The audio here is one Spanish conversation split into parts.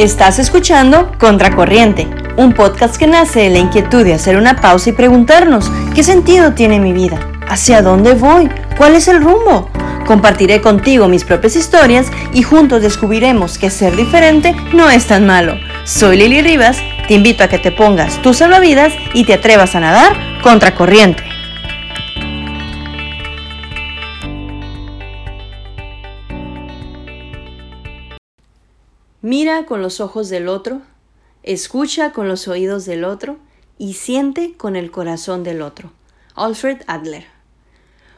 Estás escuchando Contracorriente, un podcast que nace de la inquietud de hacer una pausa y preguntarnos qué sentido tiene mi vida, hacia dónde voy, cuál es el rumbo. Compartiré contigo mis propias historias y juntos descubriremos que ser diferente no es tan malo. Soy Lili Rivas, te invito a que te pongas tus salvavidas y te atrevas a nadar contracorriente. Mira con los ojos del otro, escucha con los oídos del otro y siente con el corazón del otro. Alfred Adler.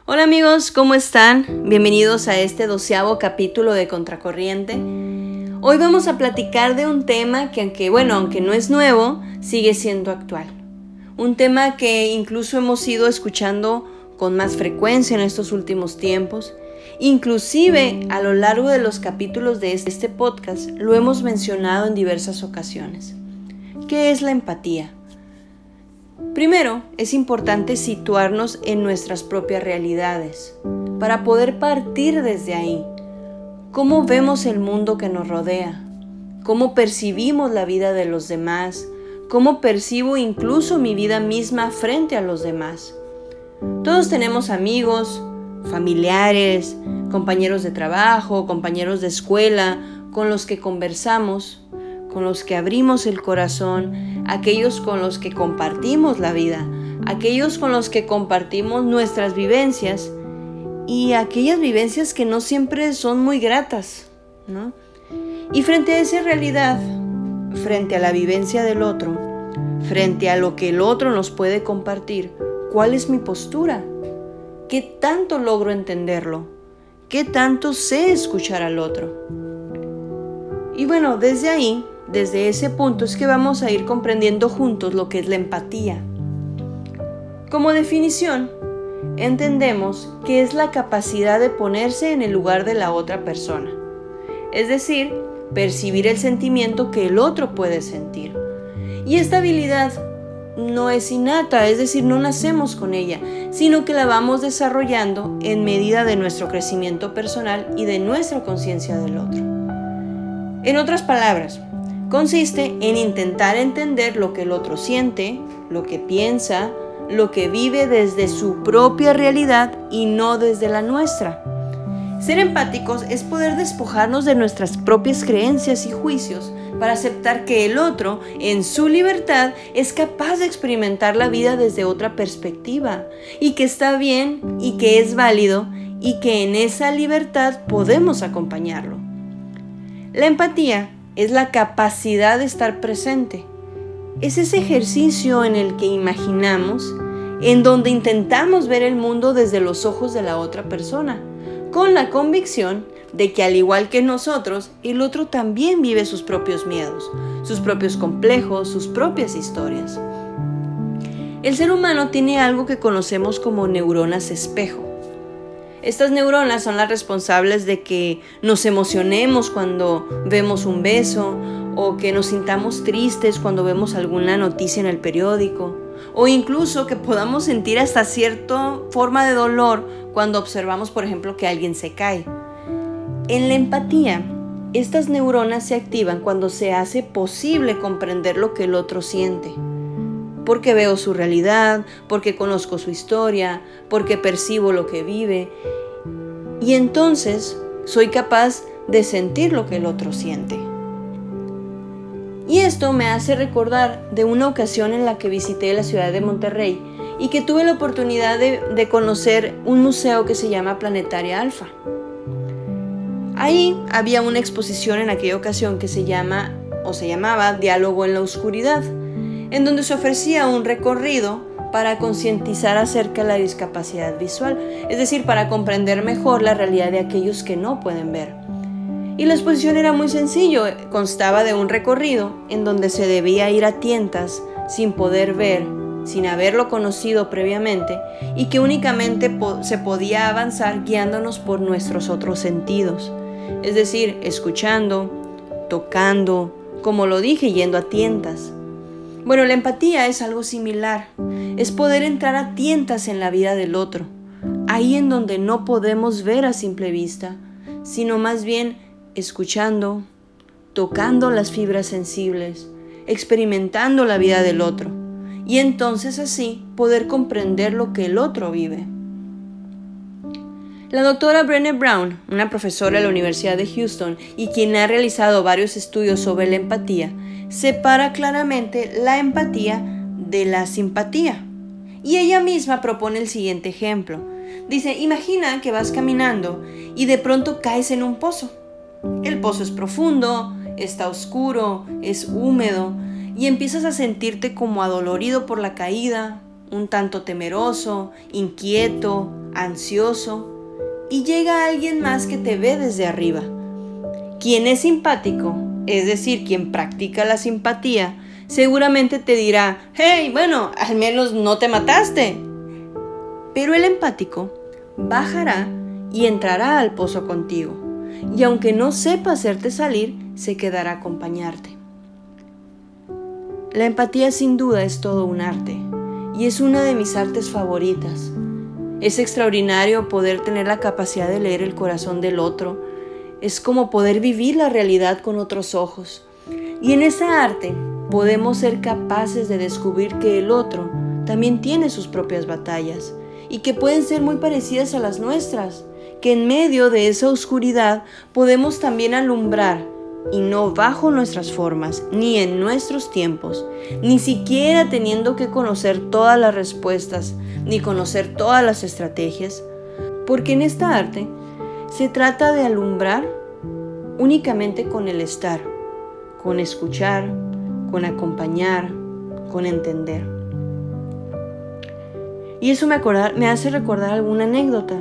Hola amigos, ¿cómo están? Bienvenidos a este doceavo capítulo de Contracorriente. Hoy vamos a platicar de un tema que aunque, bueno, aunque no es nuevo, sigue siendo actual. Un tema que incluso hemos ido escuchando con más frecuencia en estos últimos tiempos Inclusive a lo largo de los capítulos de este podcast lo hemos mencionado en diversas ocasiones. ¿Qué es la empatía? Primero, es importante situarnos en nuestras propias realidades para poder partir desde ahí. ¿Cómo vemos el mundo que nos rodea? ¿Cómo percibimos la vida de los demás? ¿Cómo percibo incluso mi vida misma frente a los demás? Todos tenemos amigos, familiares, compañeros de trabajo, compañeros de escuela, con los que conversamos, con los que abrimos el corazón, aquellos con los que compartimos la vida, aquellos con los que compartimos nuestras vivencias y aquellas vivencias que no siempre son muy gratas, ¿no? Y frente a esa realidad, frente a la vivencia del otro, frente a lo que el otro nos puede compartir, ¿cuál es mi postura? ¿Qué tanto logro entenderlo? ¿Qué tanto sé escuchar al otro? Y bueno, desde ahí, desde ese punto es que vamos a ir comprendiendo juntos lo que es la empatía. Como definición, entendemos que es la capacidad de ponerse en el lugar de la otra persona, es decir, percibir el sentimiento que el otro puede sentir. Y esta habilidad no es innata, es decir, no nacemos con ella, sino que la vamos desarrollando en medida de nuestro crecimiento personal y de nuestra conciencia del otro. En otras palabras, consiste en intentar entender lo que el otro siente, lo que piensa, lo que vive desde su propia realidad y no desde la nuestra. Ser empáticos es poder despojarnos de nuestras propias creencias y juicios para aceptar que el otro, en su libertad, es capaz de experimentar la vida desde otra perspectiva y que está bien y que es válido y que en esa libertad podemos acompañarlo. La empatía es la capacidad de estar presente. Es ese ejercicio en el que imaginamos, en donde intentamos ver el mundo desde los ojos de la otra persona, con la convicción de que al igual que nosotros, el otro también vive sus propios miedos, sus propios complejos, sus propias historias. El ser humano tiene algo que conocemos como neuronas espejo. Estas neuronas son las responsables de que nos emocionemos cuando vemos un beso o que nos sintamos tristes cuando vemos alguna noticia en el periódico o incluso que podamos sentir hasta cierta forma de dolor cuando observamos, por ejemplo, que alguien se cae. En la empatía, estas neuronas se activan cuando se hace posible comprender lo que el otro siente. Porque veo su realidad, porque conozco su historia, porque percibo lo que vive. Y entonces soy capaz de sentir lo que el otro siente. Y esto me hace recordar de una ocasión en la que visité la ciudad de Monterrey y que tuve la oportunidad de, conocer un museo que se llama Planetaria Alfa. Ahí había una exposición en aquella ocasión que se llama o se llamaba Diálogo en la Oscuridad, en donde se ofrecía un recorrido para concientizar acerca de la discapacidad visual, es decir, para comprender mejor la realidad de aquellos que no pueden ver. Y la exposición era muy sencillo, constaba de un recorrido en donde se debía ir a tientas sin poder ver, sin haberlo conocido previamente, y que únicamente se podía avanzar guiándonos por nuestros otros sentidos es decir, escuchando, tocando, como lo dije, yendo a tientas. Bueno, la empatía es algo similar, es poder entrar a tientas en la vida del otro, ahí en donde no podemos ver a simple vista, sino más bien escuchando, tocando las fibras sensibles, experimentando la vida del otro, y entonces así poder comprender lo que el otro vive. La doctora Brené Brown, una profesora de la Universidad de Houston y quien ha realizado varios estudios sobre la empatía, separa claramente la empatía de la simpatía. Y ella misma propone el siguiente ejemplo. Dice, imagina que vas caminando y de pronto caes en un pozo. El pozo es profundo, está oscuro, es húmedo y empiezas a sentirte como adolorido por la caída, un tanto temeroso, inquieto, ansioso y llega alguien más que te ve desde arriba. Quien es simpático, es decir, quien practica la simpatía, seguramente te dirá, hey, bueno, al menos no te mataste. Pero el empático bajará y entrará al pozo contigo, y aunque no sepa hacerte salir, se quedará a acompañarte. La empatía sin duda es todo un arte, y es una de mis artes favoritas. Es extraordinario poder tener la capacidad de leer el corazón del otro. Es como poder vivir la realidad con otros ojos. Y en esa arte podemos ser capaces de descubrir que el otro también tiene sus propias batallas y que pueden ser muy parecidas a las nuestras, que en medio de esa oscuridad podemos también alumbrar y no bajo nuestras formas, ni en nuestros tiempos, ni siquiera teniendo que conocer todas las respuestas, ni conocer todas las estrategias, porque en esta arte se trata de alumbrar únicamente con el estar, con escuchar, con acompañar, con entender. Y eso me, me hace recordar alguna anécdota.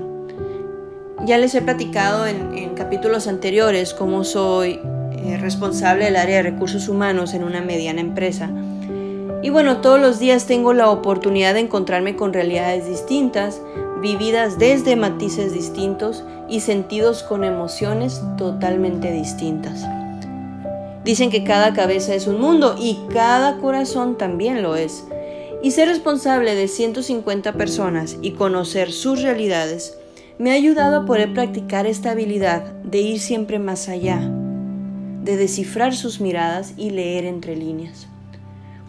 Ya les he platicado en, en capítulos anteriores cómo soy eh, responsable del área de recursos humanos en una mediana empresa. Y bueno, todos los días tengo la oportunidad de encontrarme con realidades distintas, vividas desde matices distintos y sentidos con emociones totalmente distintas. Dicen que cada cabeza es un mundo y cada corazón también lo es. Y ser responsable de 150 personas y conocer sus realidades me ha ayudado a poder practicar esta habilidad de ir siempre más allá, de descifrar sus miradas y leer entre líneas.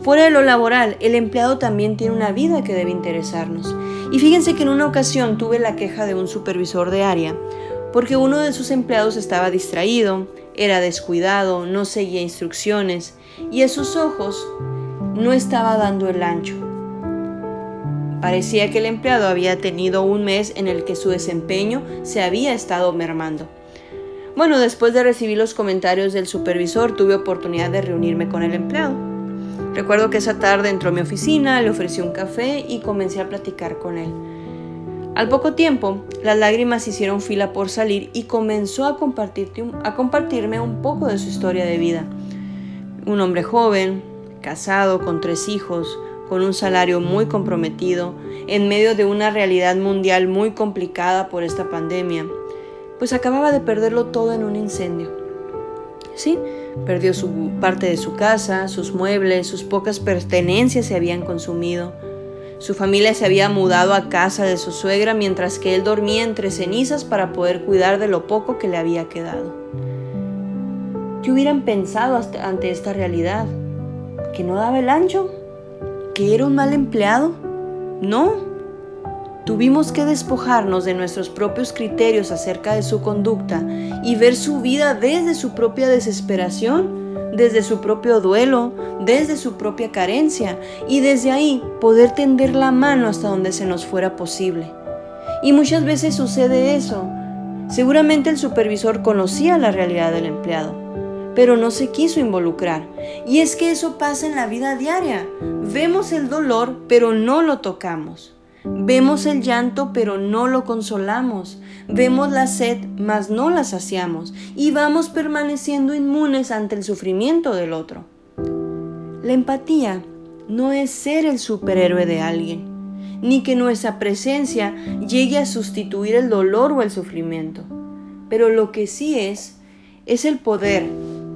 Fuera de lo laboral, el empleado también tiene una vida que debe interesarnos. Y fíjense que en una ocasión tuve la queja de un supervisor de área, porque uno de sus empleados estaba distraído, era descuidado, no seguía instrucciones y a sus ojos no estaba dando el ancho. Parecía que el empleado había tenido un mes en el que su desempeño se había estado mermando. Bueno, después de recibir los comentarios del supervisor, tuve oportunidad de reunirme con el empleado. Recuerdo que esa tarde entró a mi oficina, le ofrecí un café y comencé a platicar con él. Al poco tiempo, las lágrimas hicieron fila por salir y comenzó a, a compartirme un poco de su historia de vida. Un hombre joven, casado, con tres hijos, con un salario muy comprometido, en medio de una realidad mundial muy complicada por esta pandemia pues acababa de perderlo todo en un incendio. Sí, perdió su parte de su casa, sus muebles, sus pocas pertenencias se habían consumido. Su familia se había mudado a casa de su suegra mientras que él dormía entre cenizas para poder cuidar de lo poco que le había quedado. ¿Qué hubieran pensado ante esta realidad? ¿Que no daba el ancho? ¿Que era un mal empleado? No, Tuvimos que despojarnos de nuestros propios criterios acerca de su conducta y ver su vida desde su propia desesperación, desde su propio duelo, desde su propia carencia y desde ahí poder tender la mano hasta donde se nos fuera posible. Y muchas veces sucede eso. Seguramente el supervisor conocía la realidad del empleado, pero no se quiso involucrar. Y es que eso pasa en la vida diaria. Vemos el dolor, pero no lo tocamos. Vemos el llanto, pero no lo consolamos. Vemos la sed, mas no la saciamos. Y vamos permaneciendo inmunes ante el sufrimiento del otro. La empatía no es ser el superhéroe de alguien, ni que nuestra presencia llegue a sustituir el dolor o el sufrimiento. Pero lo que sí es, es el poder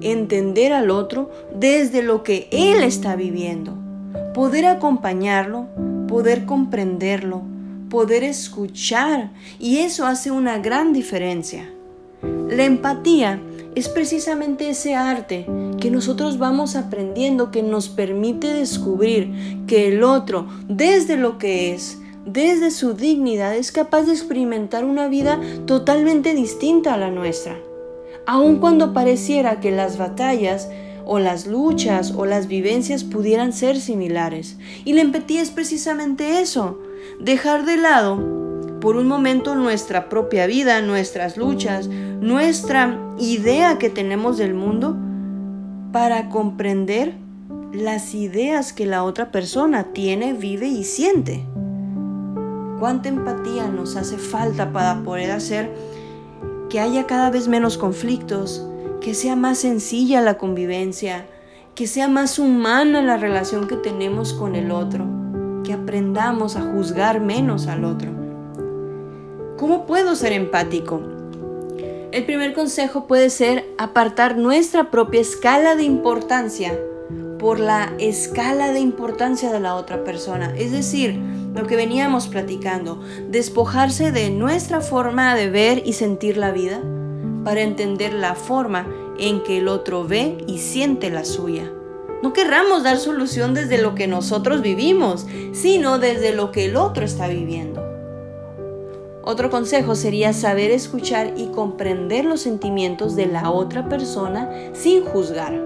entender al otro desde lo que él está viviendo, poder acompañarlo, poder comprenderlo, poder escuchar, y eso hace una gran diferencia. La empatía es precisamente ese arte que nosotros vamos aprendiendo que nos permite descubrir que el otro, desde lo que es, desde su dignidad, es capaz de experimentar una vida totalmente distinta a la nuestra. Aun cuando pareciera que las batallas o las luchas o las vivencias pudieran ser similares. Y la empatía es precisamente eso, dejar de lado por un momento nuestra propia vida, nuestras luchas, nuestra idea que tenemos del mundo para comprender las ideas que la otra persona tiene, vive y siente. ¿Cuánta empatía nos hace falta para poder hacer que haya cada vez menos conflictos, que sea más sencilla la convivencia, que sea más humana la relación que tenemos con el otro, que aprendamos a juzgar menos al otro? ¿Cómo puedo ser empático? El primer consejo puede ser apartar nuestra propia escala de importancia por la escala de importancia de la otra persona. Es decir, lo que veníamos platicando, despojarse de nuestra forma de ver y sentir la vida para entender la forma en que el otro ve y siente la suya. No querramos dar solución desde lo que nosotros vivimos, sino desde lo que el otro está viviendo. Otro consejo sería saber escuchar y comprender los sentimientos de la otra persona sin juzgar.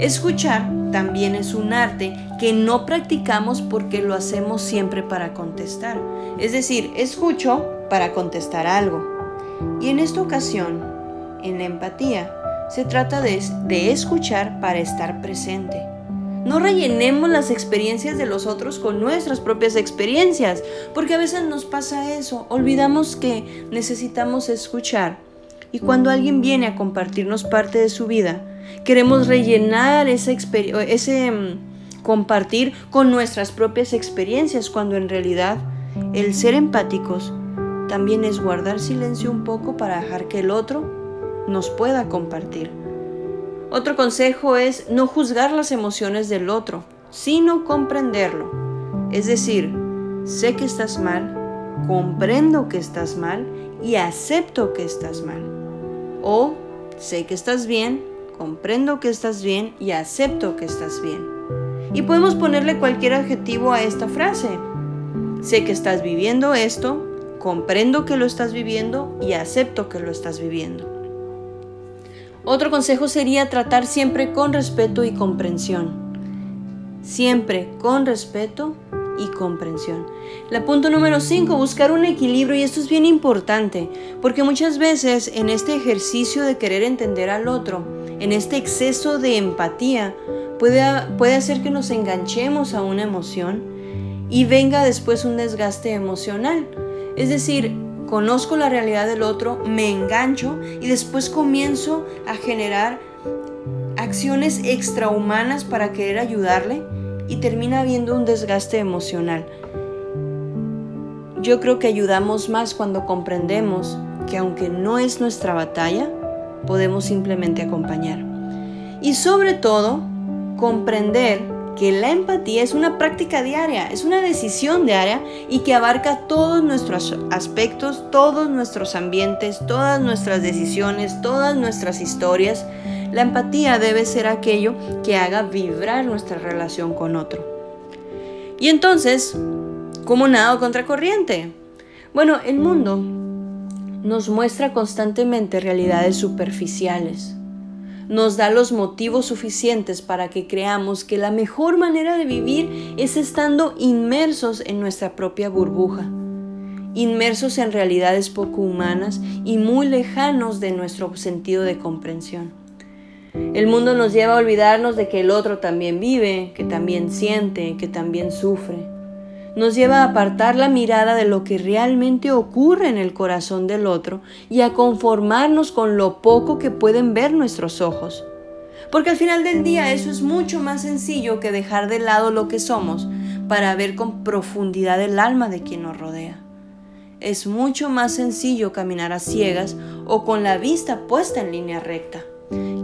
Escuchar también es un arte que no practicamos porque lo hacemos siempre para contestar. Es decir, escucho para contestar algo. Y en esta ocasión, en la empatía, se trata de, escuchar para estar presente. No rellenemos las experiencias de los otros con nuestras propias experiencias, porque a veces nos pasa eso, olvidamos que necesitamos escuchar. Y cuando alguien viene a compartirnos parte de su vida, Queremos rellenar ese, ese mm, compartir con nuestras propias experiencias cuando en realidad el ser empáticos también es guardar silencio un poco para dejar que el otro nos pueda compartir. Otro consejo es no juzgar las emociones del otro, sino comprenderlo. Es decir, sé que estás mal, comprendo que estás mal y acepto que estás mal. O sé que estás bien, comprendo que estás bien y acepto que estás bien. Y podemos ponerle cualquier adjetivo a esta frase. Sé que estás viviendo esto, comprendo que lo estás viviendo y acepto que lo estás viviendo. Otro consejo sería tratar siempre con respeto y comprensión. Siempre con respeto y comprensión. La punto número 5, buscar un equilibrio y esto es bien importante porque muchas veces en este ejercicio de querer entender al otro, en este exceso de empatía, puede, puede hacer que nos enganchemos a una emoción y venga después un desgaste emocional. Es decir, conozco la realidad del otro, me engancho y después comienzo a generar acciones extrahumanas para querer ayudarle y termina habiendo un desgaste emocional. Yo creo que ayudamos más cuando comprendemos que aunque no es nuestra batalla, podemos simplemente acompañar. Y sobre todo, comprender que la empatía es una práctica diaria, es una decisión diaria y que abarca todos nuestros aspectos, todos nuestros ambientes, todas nuestras decisiones, todas nuestras historias. La empatía debe ser aquello que haga vibrar nuestra relación con otro. Y entonces, ¿cómo nado contracorriente? Bueno, el mundo nos muestra constantemente realidades superficiales. Nos da los motivos suficientes para que creamos que la mejor manera de vivir es estando inmersos en nuestra propia burbuja, inmersos en realidades poco humanas y muy lejanos de nuestro sentido de comprensión. El mundo nos lleva a olvidarnos de que el otro también vive, que también siente, que también sufre nos lleva a apartar la mirada de lo que realmente ocurre en el corazón del otro y a conformarnos con lo poco que pueden ver nuestros ojos. Porque al final del día eso es mucho más sencillo que dejar de lado lo que somos para ver con profundidad el alma de quien nos rodea. Es mucho más sencillo caminar a ciegas o con la vista puesta en línea recta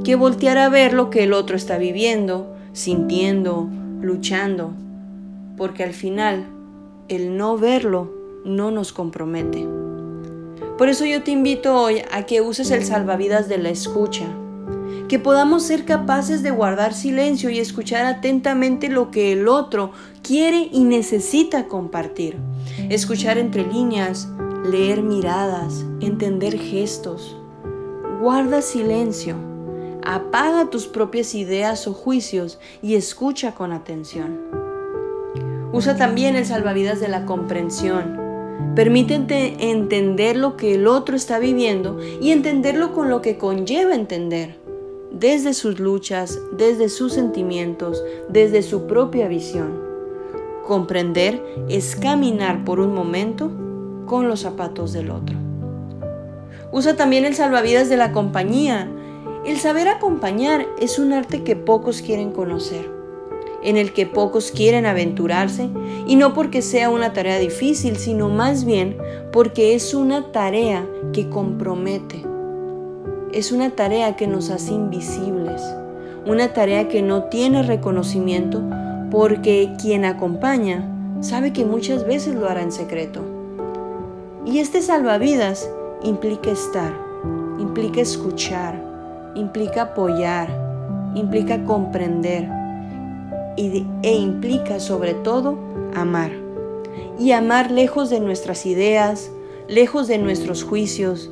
que voltear a ver lo que el otro está viviendo, sintiendo, luchando, porque al final el no verlo no nos compromete. Por eso yo te invito hoy a que uses el salvavidas de la escucha, que podamos ser capaces de guardar silencio y escuchar atentamente lo que el otro quiere y necesita compartir. Escuchar entre líneas, leer miradas, entender gestos. Guarda silencio, apaga tus propias ideas o juicios y escucha con atención. Usa también el salvavidas de la comprensión. Permítete entender lo que el otro está viviendo y entenderlo con lo que conlleva entender, desde sus luchas, desde sus sentimientos, desde su propia visión. Comprender es caminar por un momento con los zapatos del otro. Usa también el salvavidas de la compañía. El saber acompañar es un arte que pocos quieren conocer, en el que pocos quieren aventurarse, y no porque sea una tarea difícil, sino más bien porque es una tarea que compromete. Es una tarea que nos hace invisibles, una tarea que no tiene reconocimiento porque quien acompaña sabe que muchas veces lo hará en secreto. Y este salvavidas implica estar, implica escuchar, implica apoyar, implica comprender e implica sobre todo amar. Y amar lejos de nuestras ideas, lejos de nuestros juicios,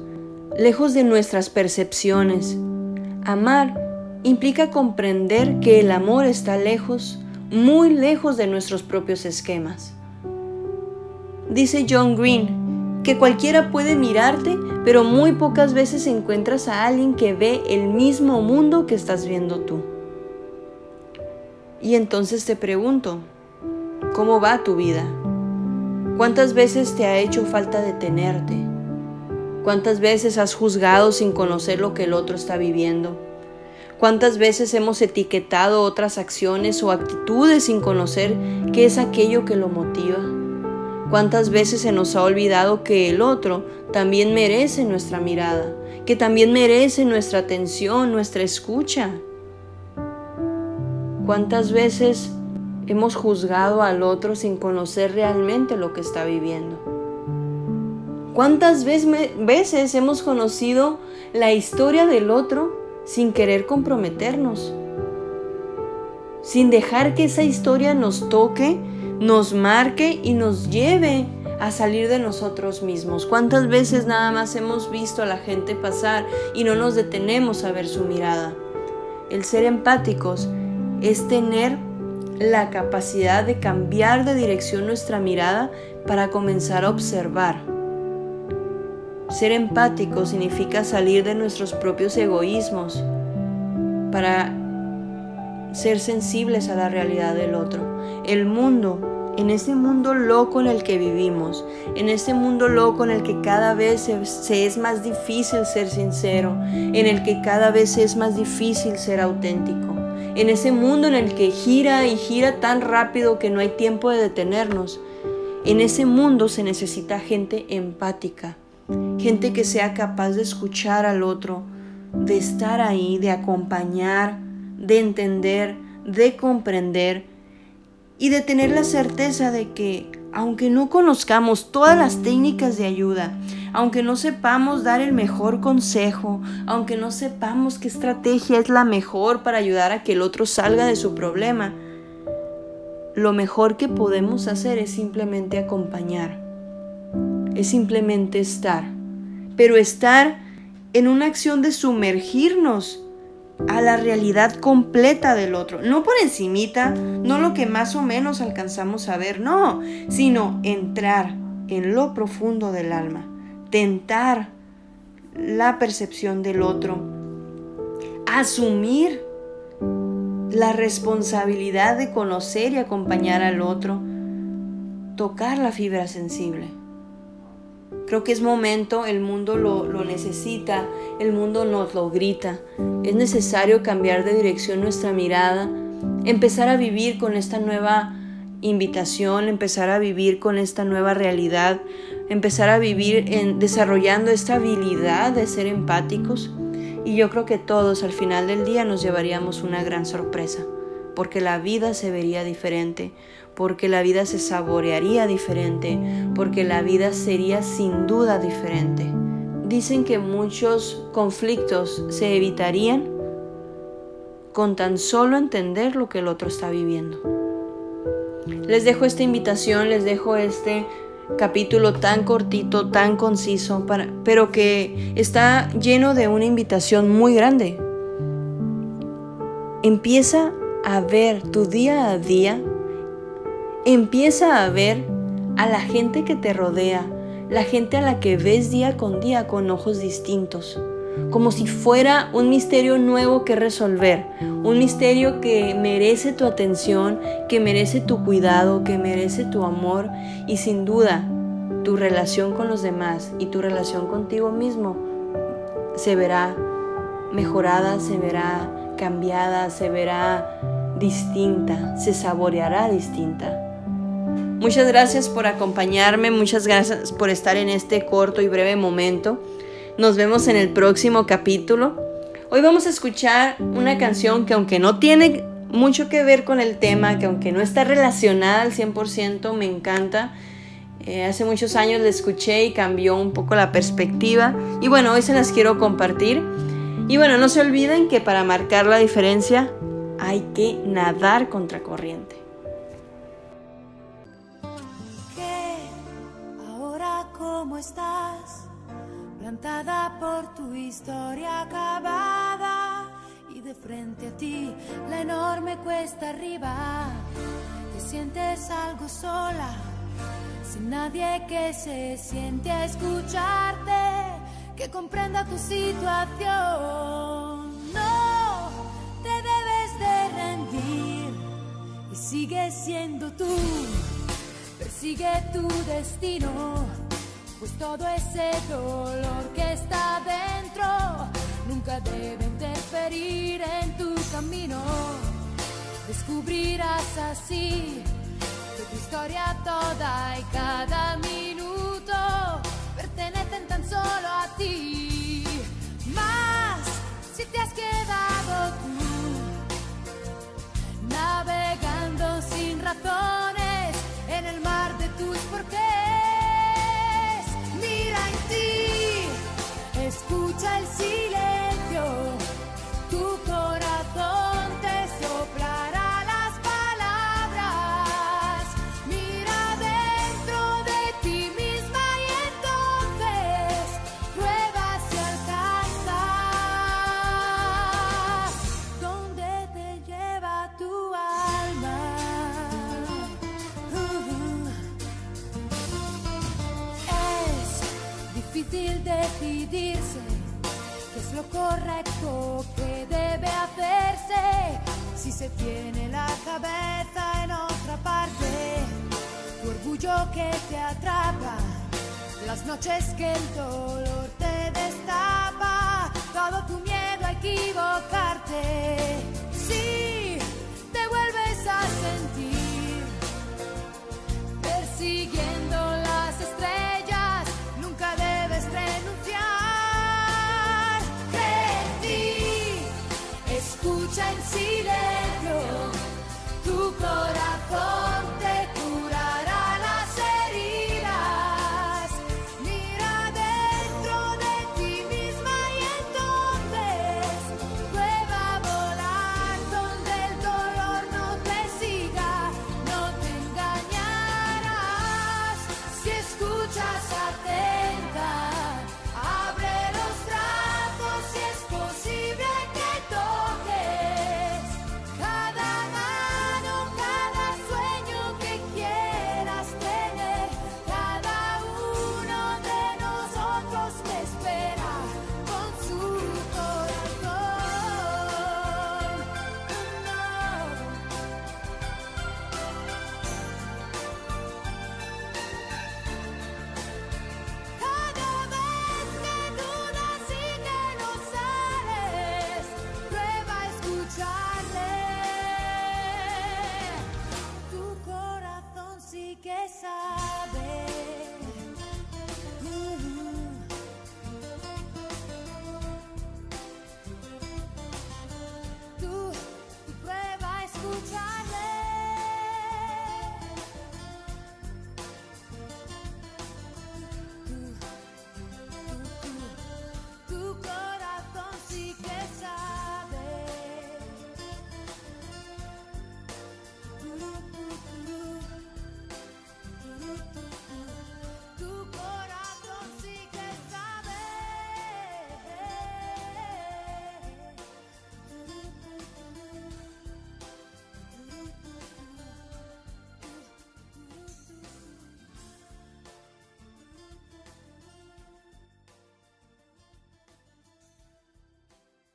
lejos de nuestras percepciones. Amar implica comprender que el amor está lejos muy lejos de nuestros propios esquemas. Dice John Green que cualquiera puede mirarte, pero muy pocas veces encuentras a alguien que ve el mismo mundo que estás viendo tú. Y entonces te pregunto, ¿cómo va tu vida? ¿Cuántas veces te ha hecho falta detenerte? ¿Cuántas veces has juzgado sin conocer lo que el otro está viviendo? ¿Cuántas veces hemos etiquetado otras acciones o actitudes sin conocer qué es aquello que lo motiva? ¿Cuántas veces se nos ha olvidado que el otro también merece nuestra mirada, que también merece nuestra atención, nuestra escucha? ¿Cuántas veces hemos juzgado al otro sin conocer realmente lo que está viviendo? ¿Cuántas veces hemos conocido la historia del otro sin querer comprometernos, sin dejar que esa historia nos toque, nos marque y nos lleve a salir de nosotros mismos. ¿Cuántas veces nada más hemos visto a la gente pasar y no nos detenemos a ver su mirada? El ser empáticos es tener la capacidad de cambiar de dirección nuestra mirada para comenzar a observar ser empático significa salir de nuestros propios egoísmos para ser sensibles a la realidad del otro. El mundo, en ese mundo loco en el que vivimos, en ese mundo loco en el que cada vez se, es más difícil ser sincero, en el que cada vez es más difícil ser auténtico, en ese mundo en el que gira y gira tan rápido que no hay tiempo de detenernos, en ese mundo se necesita gente empática gente que sea capaz de escuchar al otro, de estar ahí, de acompañar, de entender, de comprender y de tener la certeza de que aunque no conozcamos todas las técnicas de ayuda, aunque no sepamos dar el mejor consejo, aunque no sepamos qué estrategia es la mejor para ayudar a que el otro salga de su problema, lo mejor que podemos hacer es simplemente acompañar, es simplemente estar. Pero estar en una acción de sumergirnos a la realidad completa del otro, no por encimita, no lo que más o menos alcanzamos a ver, no, sino entrar en lo profundo del alma, tentar la percepción del otro, asumir la responsabilidad de conocer y acompañar al otro, tocar la fibra sensible. Creo que es momento, el mundo lo, necesita, el mundo nos lo grita. Es necesario cambiar de dirección nuestra mirada, empezar a vivir con esta nueva invitación, empezar a vivir con esta nueva realidad, empezar a vivir desarrollando esta habilidad de ser empáticos. Y yo creo que todos al final del día nos llevaríamos una gran sorpresa, porque la vida se vería diferente, porque la vida se saborearía diferente, porque la vida sería sin duda diferente. dicen que muchos conflictos se evitarían con tan solo entender lo que el otro está viviendo. Les dejo esta invitación, les dejo este capítulo tan cortito, tan conciso, pero que está lleno de una invitación muy grande. Empieza a ver tu día a día, empieza a ver a la gente que te rodea, la gente a la que ves día con día con ojos distintos, como si fuera un misterio nuevo que resolver, un misterio que merece tu atención, que merece tu cuidado, que merece tu amor y sin duda tu relación con los demás y tu relación contigo mismo se verá mejorada, se verá cambiada, se verá distinta, se saboreará distinta. Muchas gracias por acompañarme, muchas gracias por estar en este corto y breve momento. Nos vemos en el próximo capítulo. Hoy vamos a escuchar una canción que aunque no tiene mucho que ver con el tema, que aunque no está relacionada al 100%, me encanta. Eh, hace muchos años la escuché y cambió un poco la perspectiva. Y bueno, hoy se las quiero compartir. Y bueno, no se olviden que para marcar la diferencia hay que nadar contra corriente. cómo estás, por tu historia acabada y de frente a ti la enorme cuesta arriba. Te sientes algo sola, sin nadie que se siente a escucharte, que comprenda tu situación. No te debes de rendir y sigue siendo tú. Persigue tu destino pues todo ese dolor que está dentro nunca debe interferir en tu camino. Descubrirás así que tu historia toda y cada minuto pertenecen tan solo a ti. Más si te has quedado tú navegando sin razones escucha el silencio, correcto que debe hacerse si se tiene la cabeza en otra parte. Tu orgullo que te atrapa, las noches que el dolor te destapa, todo tu miedo a equivocarte. Si te vuelves a sentir persiguiendo